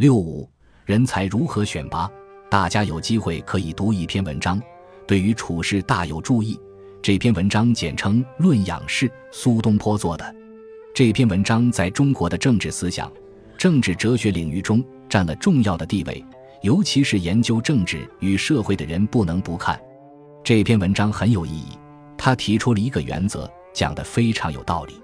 六五人才如何选拔？大家有机会可以读一篇文章，对于处事大有注意。这篇文章简称《论养士》，苏东坡做的。这篇文章在中国的政治思想、政治哲学领域中占了重要的地位，尤其是研究政治与社会的人不能不看。这篇文章很有意义，他提出了一个原则，讲得非常有道理。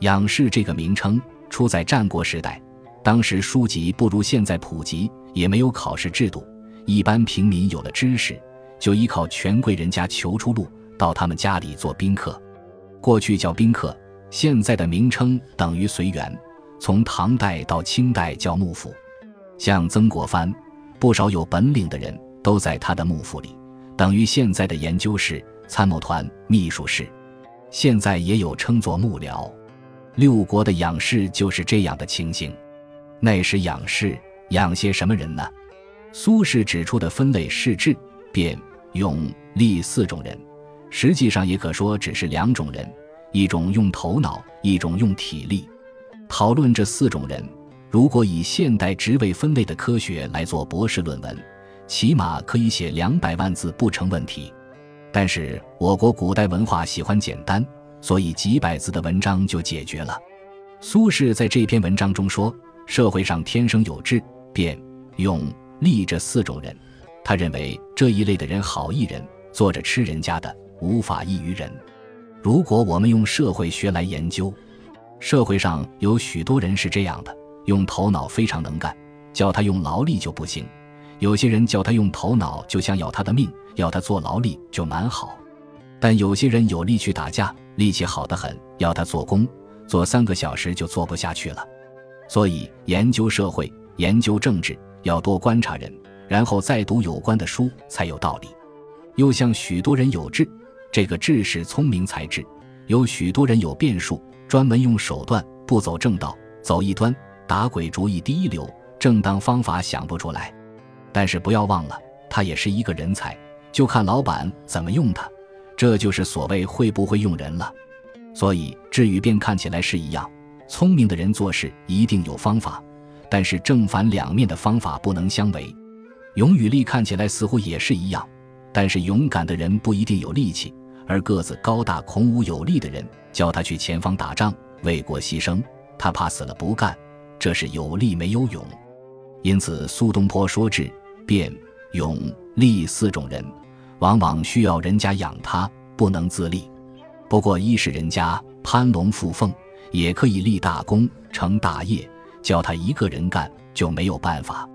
养士这个名称出在战国时代，当时书籍不如现在普及，也没有考试制度，一般平民有了知识，就依靠权贵人家求出路。到他们家里做宾客，过去叫宾客，现在的名称等于随员。从唐代到清代叫幕府，像曾国藩，不少有本领的人都在他的幕府里，等于现在的研究室、参谋团、秘书室。现在也有称作幕僚。六国的养士就是这样的情形。那时养士养些什么人呢？苏轼指出的分类是智、辩、勇、力四种人。实际上也可说只是两种人，一种用头脑，一种用体力。讨论这四种人，如果以现代职位分类的科学来做博士论文，起码可以写两百万字不成问题。但是我国古代文化喜欢简单，所以几百字的文章就解决了。苏轼在这篇文章中说，社会上天生有志、便、勇、力这四种人，他认为这一类的人好一人，做着吃人家的。无法益于人。如果我们用社会学来研究，社会上有许多人是这样的：用头脑非常能干，叫他用劳力就不行；有些人叫他用头脑，就想要他的命，要他做劳力就蛮好。但有些人有力去打架，力气好得很，要他做工，做三个小时就做不下去了。所以，研究社会、研究政治，要多观察人，然后再读有关的书，才有道理。又像许多人有志。这个智是聪明才智，有许多人有变数，专门用手段，不走正道，走一端，打鬼主意第一流，正当方法想不出来。但是不要忘了，他也是一个人才，就看老板怎么用他。这就是所谓会不会用人了。所以智与变看起来是一样，聪明的人做事一定有方法，但是正反两面的方法不能相违。勇与力看起来似乎也是一样，但是勇敢的人不一定有力气。而个子高大、孔武有力的人，叫他去前方打仗、为国牺牲，他怕死了不干，这是有力没有勇。因此，苏东坡说智、辩、勇、力四种人，往往需要人家养他，不能自立。不过，一是人家攀龙附凤，也可以立大功、成大业，叫他一个人干就没有办法。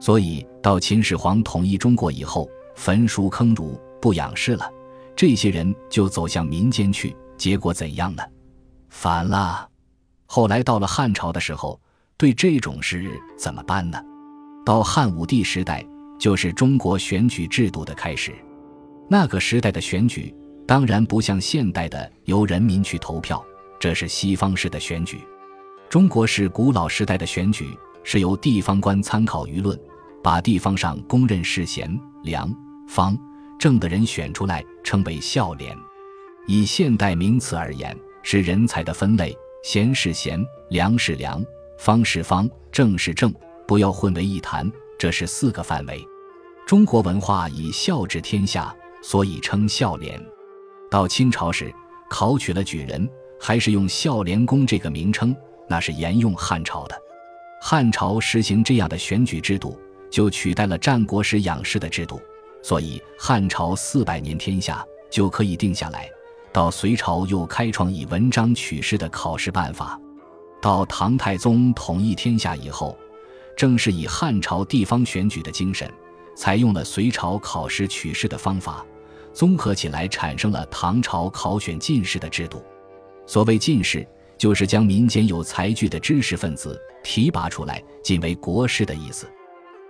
所以到秦始皇统一中国以后，焚书坑儒，不养士了。这些人就走向民间去，结果怎样呢？反了。后来到了汉朝的时候，对这种事怎么办呢？到汉武帝时代，就是中国选举制度的开始。那个时代的选举当然不像现代的由人民去投票，这是西方式的选举。中国是古老时代的选举，是由地方官参考舆论，把地方上公认是贤良方。正的人选出来，称为孝廉。以现代名词而言，是人才的分类：贤是贤，良是良，方是方，正是正，不要混为一谈。这是四个范围。中国文化以孝治天下，所以称孝廉。到清朝时，考取了举人，还是用孝廉公这个名称，那是沿用汉朝的。汉朝实行这样的选举制度，就取代了战国时养士的制度。所以汉朝四百年天下就可以定下来，到隋朝又开创以文章取士的考试办法，到唐太宗统一天下以后，正是以汉朝地方选举的精神，采用了隋朝考试取士的方法，综合起来产生了唐朝考选进士的制度。所谓进士，就是将民间有才具的知识分子提拔出来，进为国士的意思。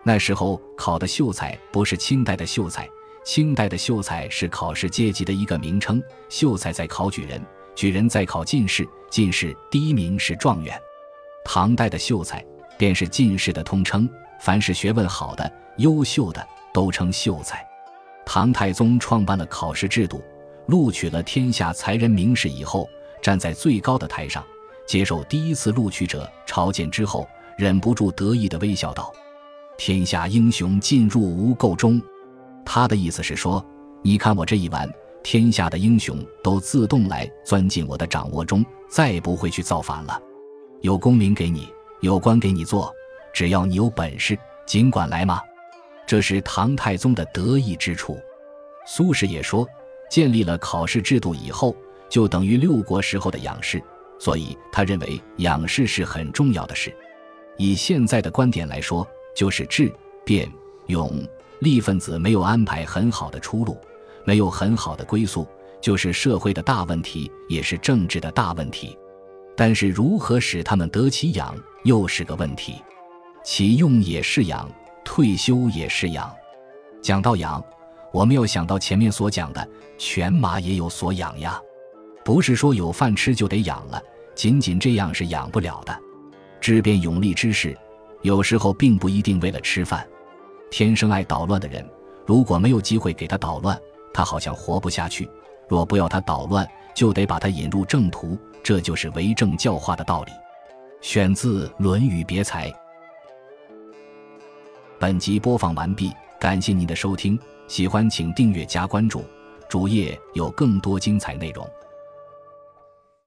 那时候考的秀才不是清代的秀才，清代的秀才是考试阶级的一个名称。秀才在考举人，举人在考进士，进士第一名是状元。唐代的秀才便是进士的通称，凡是学问好的、优秀的都称秀才。唐太宗创办了考试制度，录取了天下才人名士以后，站在最高的台上，接受第一次录取者朝见之后。忍不住得意地微笑道：“天下英雄尽入无垢中。”他的意思是说，你看我这一玩，天下的英雄都自动来钻进我的掌握中，再不会去造反了。有功名给你，有官给你做，只要你有本事，尽管来嘛。这是唐太宗的得意之处。苏轼也说，建立了考试制度以后，就等于六国时候的养士，所以他认为养士是很重要的事。以现在的观点来说，就是智、辩、勇、力分子没有安排很好的出路，没有很好的归宿，就是社会的大问题，也是政治的大问题。但是如何使他们得其养，又是个问题。启用也是养，退休也是养。讲到养，我们要想到前面所讲的，犬马也有所养呀。不是说有饭吃就得养了，仅仅这样是养不了的。知变勇力之士，有时候并不一定为了吃饭。天生爱捣乱的人，如果没有机会给他捣乱，他好像活不下去；若不要他捣乱，就得把他引入正途。这就是为政教化的道理。选自《论语别裁》。本集播放完毕，感谢您的收听，喜欢请订阅加关注，主页有更多精彩内容。